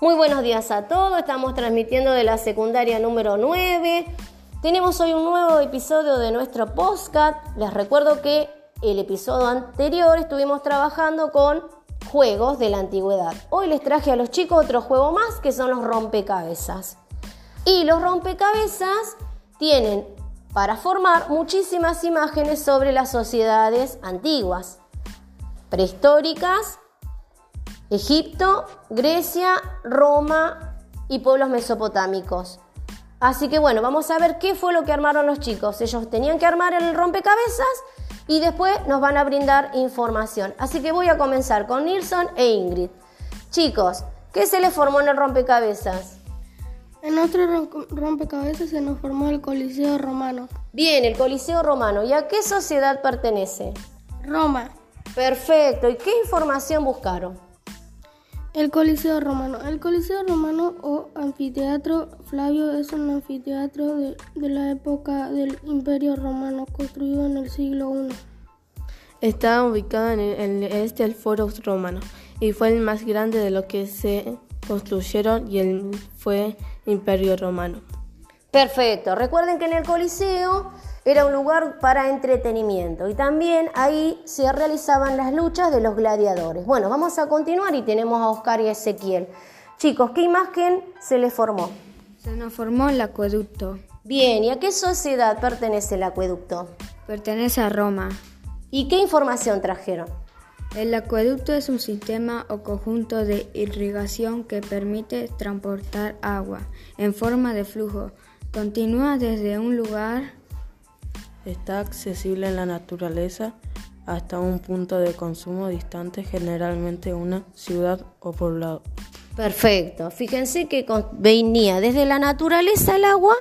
Muy buenos días a todos, estamos transmitiendo de la secundaria número 9. Tenemos hoy un nuevo episodio de nuestro podcast. Les recuerdo que el episodio anterior estuvimos trabajando con juegos de la antigüedad. Hoy les traje a los chicos otro juego más que son los rompecabezas. Y los rompecabezas tienen para formar muchísimas imágenes sobre las sociedades antiguas, prehistóricas Egipto, Grecia, Roma y pueblos mesopotámicos. Así que bueno, vamos a ver qué fue lo que armaron los chicos. Ellos tenían que armar el rompecabezas y después nos van a brindar información. Así que voy a comenzar con Nilsson e Ingrid. Chicos, ¿qué se les formó en el rompecabezas? En nuestro rompecabezas se nos formó el Coliseo Romano. Bien, el Coliseo Romano. ¿Y a qué sociedad pertenece? Roma. Perfecto. ¿Y qué información buscaron? El Coliseo Romano. El Coliseo Romano o anfiteatro Flavio es un anfiteatro de, la época del Imperio Romano, construido en el siglo I. Está ubicado en el, este del Foro Romano y fue el más grande de lo que se construyeron y el, fue Imperio Romano. Perfecto. Recuerden que en el Coliseo era un lugar para entretenimiento y también ahí se realizaban las luchas de los gladiadores. Bueno, vamos a continuar y tenemos a Oscar y a Ezequiel. Chicos, ¿qué imagen se les formó? Se nos formó el acueducto. Bien, ¿y a qué sociedad pertenece el acueducto? Pertenece a Roma. ¿Y qué información trajeron? El acueducto es un sistema o conjunto de irrigación que permite transportar agua en forma de flujo. Continúa desde un lugar Está accesible en la naturaleza hasta un punto de consumo distante, generalmente una ciudad o poblado. Perfecto. Fíjense que venía desde la naturaleza el agua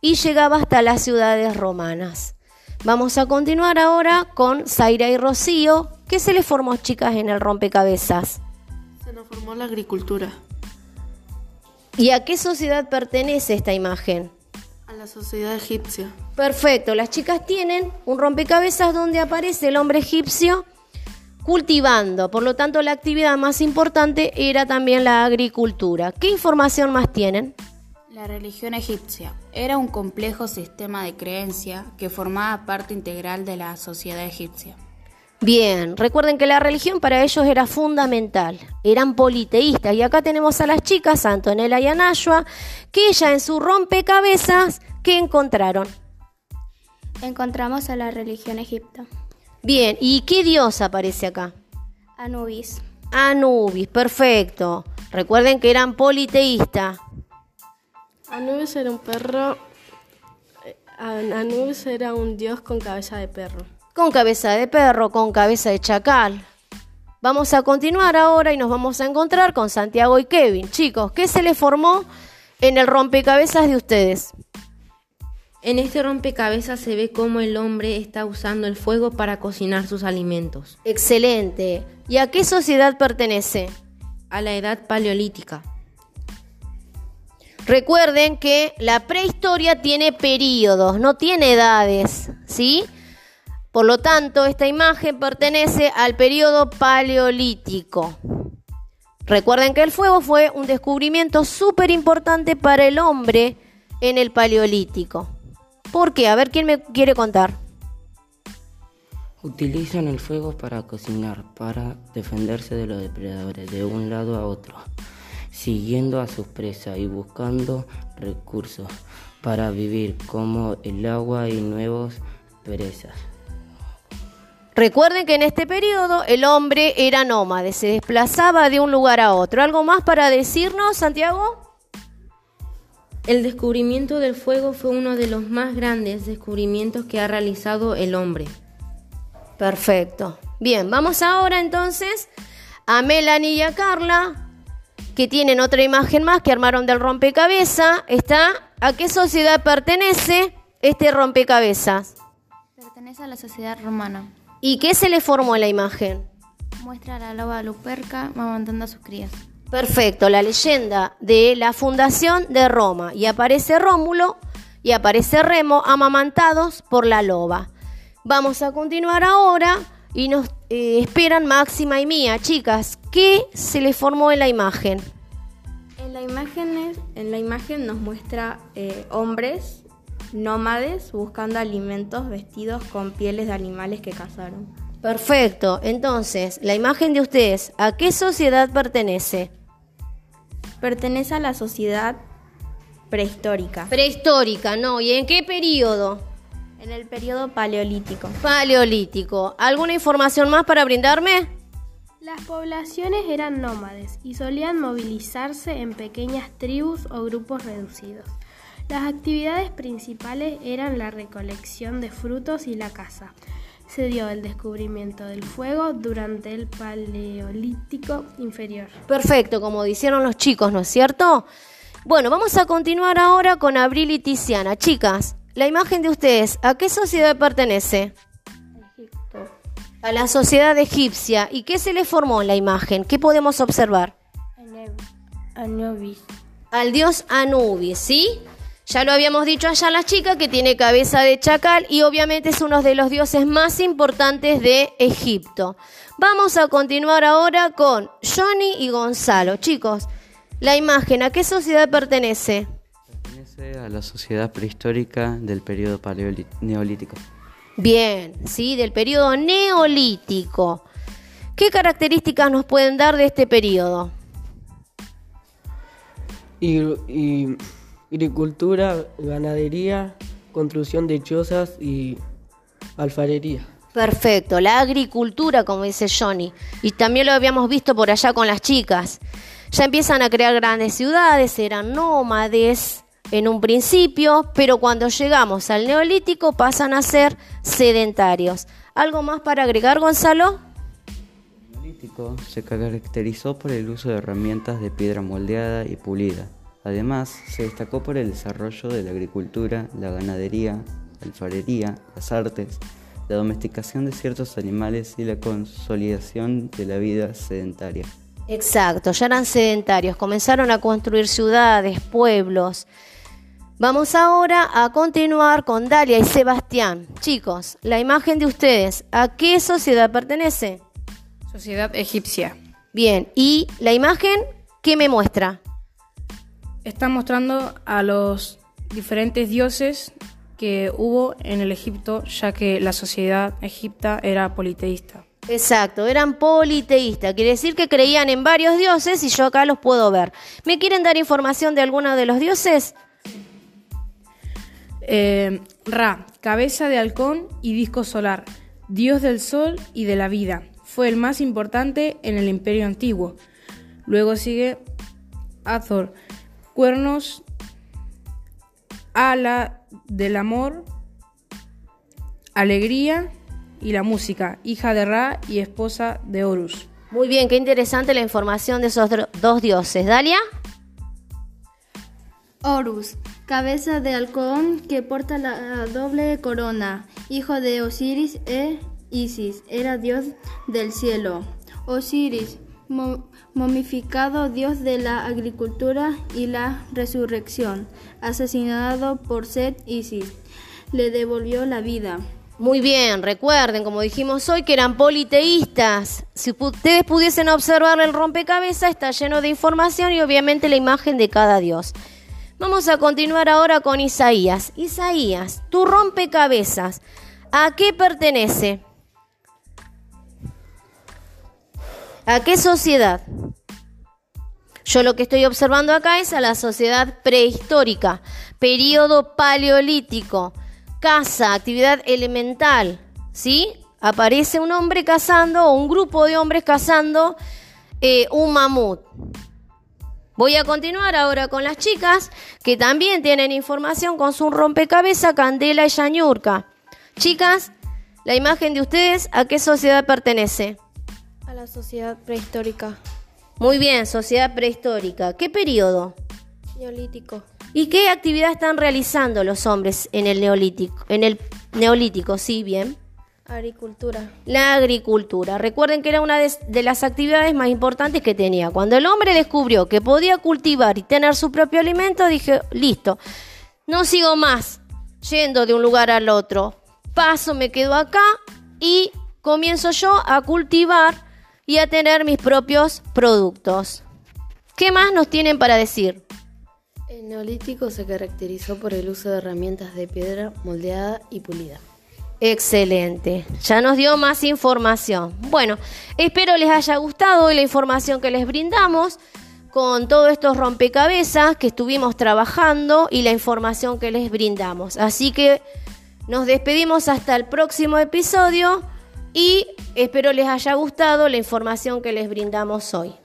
y llegaba hasta las ciudades romanas. Vamos a continuar ahora con Zaira y Rocío. ¿Qué se les formó, chicas, en el rompecabezas? Se nos formó la agricultura. ¿Y a qué sociedad pertenece esta imagen? La sociedad egipcia. Perfecto, las chicas tienen un rompecabezas donde aparece el hombre egipcio cultivando, por lo tanto la actividad más importante era también la agricultura. ¿Qué información más tienen? La religión egipcia era un complejo sistema de creencia que formaba parte integral de la sociedad egipcia. Bien, recuerden que la religión para ellos era fundamental, eran politeístas y acá tenemos a las chicas, Antonella y Anashua, que ella en su rompecabezas, ¿qué encontraron? Encontramos a la religión egipta. Bien, ¿y qué dios aparece acá? Anubis. Anubis, perfecto. Recuerden que eran politeístas. Anubis era un perro. Eh, Anubis era un dios con cabeza de perro. Con cabeza de perro, con cabeza de chacal. Vamos a continuar ahora y nos vamos a encontrar con Santiago y Kevin. Chicos, ¿qué se les formó en el rompecabezas de ustedes? En este rompecabezas se ve cómo el hombre está usando el fuego para cocinar sus alimentos. Excelente. ¿Y a qué sociedad pertenece? A la edad paleolítica. Recuerden que la prehistoria tiene periodos, no tiene edades, ¿sí? Por lo tanto, esta imagen pertenece al periodo paleolítico. Recuerden que el fuego fue un descubrimiento súper importante para el hombre en el paleolítico. ¿Por qué? A ver quién me quiere contar. Utilizan el fuego para cocinar, para defenderse de los depredadores de un lado a otro, siguiendo a sus presas y buscando recursos para vivir como el agua y nuevos presas. Recuerden que en este periodo el hombre era nómade, se desplazaba de un lugar a otro. ¿Algo más para decirnos, Santiago? El descubrimiento del fuego fue uno de los más grandes descubrimientos que ha realizado el hombre. Perfecto. Bien, vamos ahora entonces a Melanie y a Carla, que tienen otra imagen más que armaron del rompecabezas. Está, ¿a qué sociedad pertenece este rompecabezas? Pertenece a la sociedad romana. ¿Y qué se le formó en la imagen? Muestra a la loba Luperca mamantando a sus crías. Perfecto, la leyenda de la fundación de Roma. Y aparece Rómulo y aparece Remo amamantados por la loba. Vamos a continuar ahora y nos eh, esperan Máxima y Mía. Chicas, ¿qué se les formó en la imagen? En la imagen, en la imagen nos muestra eh, hombres nómades buscando alimentos vestidos con pieles de animales que cazaron. Perfecto. Entonces, la imagen de ustedes, ¿a qué sociedad pertenece? Pertenece a la sociedad prehistórica. Prehistórica, no. ¿Y en qué periodo? En el periodo paleolítico. Paleolítico. ¿Alguna información más para brindarme? Las poblaciones eran nómades y solían movilizarse en pequeñas tribus o grupos reducidos. Las actividades principales eran la recolección de frutos y la caza. Se dio el descubrimiento del fuego durante el Paleolítico inferior. Perfecto, como dijeron los chicos, ¿no es cierto? Bueno, vamos a continuar ahora con Abril y Tiziana. Chicas, la imagen de ustedes, ¿a qué sociedad pertenece? Egipto. A la sociedad egipcia. ¿Y qué se le formó en la imagen? ¿Qué podemos observar? Anubis. Al dios Anubis, ¿sí? Ya lo habíamos dicho allá la chica que tiene cabeza de chacal y obviamente es uno de los dioses más importantes de Egipto. Vamos a continuar ahora con Johnny y Gonzalo. Chicos, la imagen, ¿a qué sociedad pertenece? Pertenece a la sociedad prehistórica del periodo neolítico. Bien, sí, del periodo neolítico. ¿Qué características nos pueden dar de este periodo? y agricultura, ganadería, construcción de chozas y alfarería. Perfecto, la agricultura, como dice Johnny, y también lo habíamos visto por allá con las chicas. Ya empiezan a crear grandes ciudades, eran nómades en un principio, pero cuando llegamos al neolítico pasan a ser sedentarios. ¿Algo más para agregar, Gonzalo? El neolítico se caracterizó por el uso de herramientas de piedra moldeada y pulida Además, se destacó por el desarrollo de la agricultura, la ganadería, la alfarería, las artes, la domesticación de ciertos animales y la consolidación de la vida sedentaria. Exacto, ya eran sedentarios, comenzaron a construir ciudades, pueblos. Vamos ahora a continuar con Dalia y Sebastián. Chicos, la imagen de ustedes, ¿a qué sociedad pertenece? Sociedad egipcia. Bien, ¿y la imagen qué me muestra? Está mostrando a los diferentes dioses que hubo en el Egipto, ya que la sociedad egipta era politeísta. Exacto, eran politeístas, quiere decir que creían en varios dioses y yo acá los puedo ver. ¿Me quieren dar información de alguno de los dioses? Eh, Ra, cabeza de halcón y disco solar, dios del sol y de la vida. Fue el más importante en el imperio antiguo. Luego sigue Azor, cuernos, ala del amor, alegría y la música, hija de Ra y esposa de Horus. Muy bien, qué interesante la información de esos dos dioses. Dalia. Horus, cabeza de halcón que porta la doble corona, hijo de Osiris e Isis, era dios del cielo. Osiris, momificado dios de la agricultura y la resurrección, asesinado por Set Isis, le devolvió la vida. Muy bien, recuerden, como dijimos hoy, que eran politeístas. Si ustedes pudiesen observar el rompecabezas, está lleno de información y obviamente la imagen de cada dios. Vamos a continuar ahora con Isaías. Isaías, tu rompecabezas, ¿a qué pertenece? ¿A qué sociedad? Yo lo que estoy observando acá es a la sociedad prehistórica, periodo paleolítico, caza, actividad elemental, ¿sí? Aparece un hombre cazando o un grupo de hombres cazando eh, un mamut. Voy a continuar ahora con las chicas que también tienen información con su rompecabezas Candela y Yañurka. Chicas, la imagen de ustedes, ¿a qué sociedad pertenece? A la sociedad prehistórica. Muy bien, sociedad prehistórica. ¿Qué periodo? Neolítico. ¿Y qué actividad están realizando los hombres en el neolítico? En el neolítico, sí, bien. Agricultura. La agricultura. Recuerden que era una de, de, las actividades más importantes que tenía. Cuando el hombre descubrió que podía cultivar y tener su propio alimento, dije, listo, no sigo más yendo de un lugar al otro. Paso, me quedo acá y comienzo yo a cultivar y a tener mis propios productos. ¿Qué más nos tienen para decir? El neolítico se caracterizó por el uso de herramientas de piedra moldeada y pulida. Excelente, ya nos dio más información. Bueno, espero les haya gustado la información que les brindamos con todos estos rompecabezas que estuvimos trabajando y la información que les brindamos. Así que nos despedimos hasta el próximo episodio y espero les haya gustado la información que les brindamos hoy.